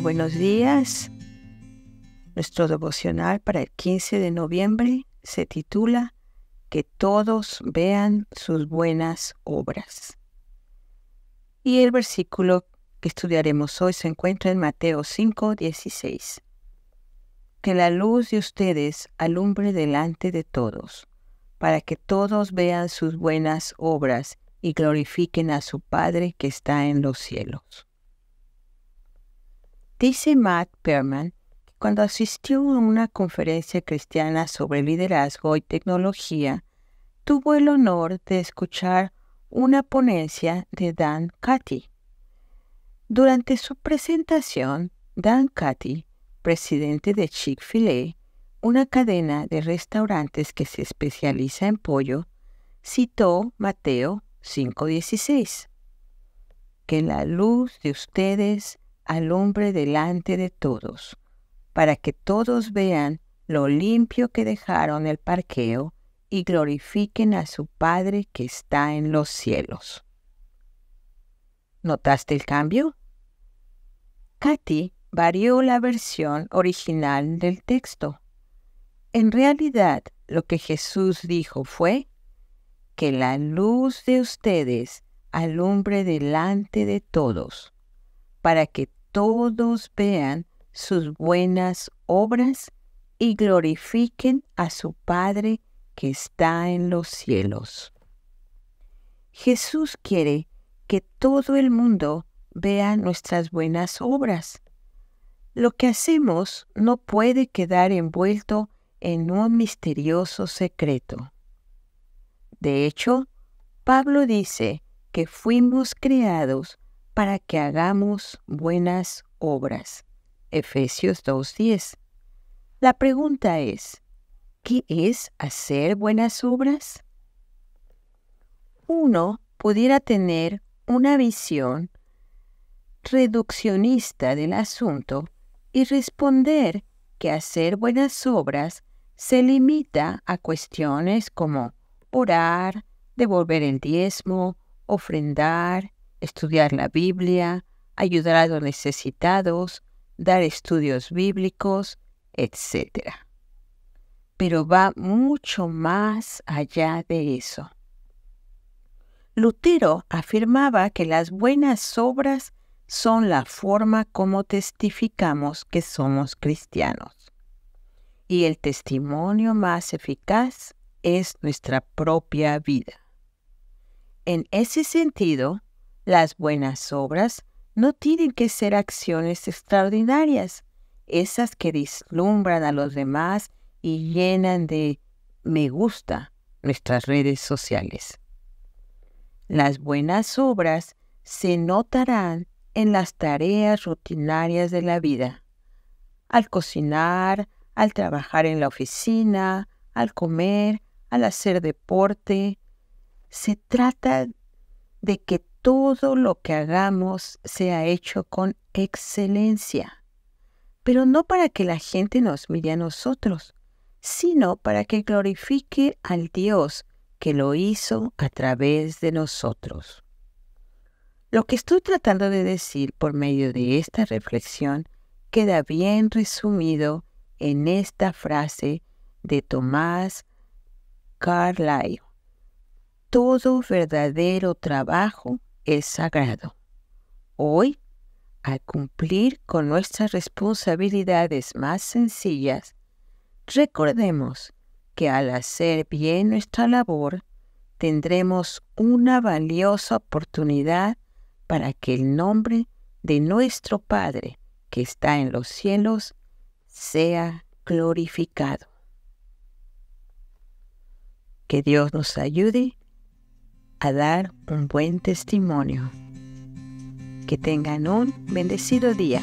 buenos días. Nuestro devocional para el 15 de noviembre se titula Que todos vean sus buenas obras. Y el versículo que estudiaremos hoy se encuentra en Mateo 5, 16. Que la luz de ustedes alumbre delante de todos, para que todos vean sus buenas obras y glorifiquen a su Padre que está en los cielos. Dice Matt Perman que cuando asistió a una conferencia cristiana sobre liderazgo y tecnología, tuvo el honor de escuchar una ponencia de Dan Cathy. Durante su presentación, Dan Cathy, presidente de Chick-fil-A, una cadena de restaurantes que se especializa en pollo, citó Mateo 5:16. Que la luz de ustedes alumbre delante de todos, para que todos vean lo limpio que dejaron el parqueo y glorifiquen a su Padre que está en los cielos. ¿Notaste el cambio? Katy varió la versión original del texto. En realidad, lo que Jesús dijo fue que la luz de ustedes alumbre delante de todos, para que todos vean sus buenas obras y glorifiquen a su Padre que está en los cielos. Jesús quiere que todo el mundo vea nuestras buenas obras. Lo que hacemos no puede quedar envuelto en un misterioso secreto. De hecho, Pablo dice que fuimos creados para que hagamos buenas obras. Efesios 2.10. La pregunta es, ¿qué es hacer buenas obras? Uno pudiera tener una visión reduccionista del asunto y responder que hacer buenas obras se limita a cuestiones como orar, devolver el diezmo, ofrendar, estudiar la Biblia, ayudar a los necesitados, dar estudios bíblicos, etc. Pero va mucho más allá de eso. Lutero afirmaba que las buenas obras son la forma como testificamos que somos cristianos. Y el testimonio más eficaz es nuestra propia vida. En ese sentido, las buenas obras no tienen que ser acciones extraordinarias, esas que deslumbran a los demás y llenan de me gusta nuestras redes sociales. Las buenas obras se notarán en las tareas rutinarias de la vida, al cocinar, al trabajar en la oficina, al comer, al hacer deporte. Se trata de que todo lo que hagamos sea hecho con excelencia, pero no para que la gente nos mire a nosotros, sino para que glorifique al Dios que lo hizo a través de nosotros. Lo que estoy tratando de decir por medio de esta reflexión queda bien resumido en esta frase de Tomás Carlyle. Todo verdadero trabajo es sagrado. Hoy, al cumplir con nuestras responsabilidades más sencillas, recordemos que al hacer bien nuestra labor, tendremos una valiosa oportunidad para que el nombre de nuestro Padre que está en los cielos sea glorificado. Que Dios nos ayude a dar un buen testimonio. Que tengan un bendecido día.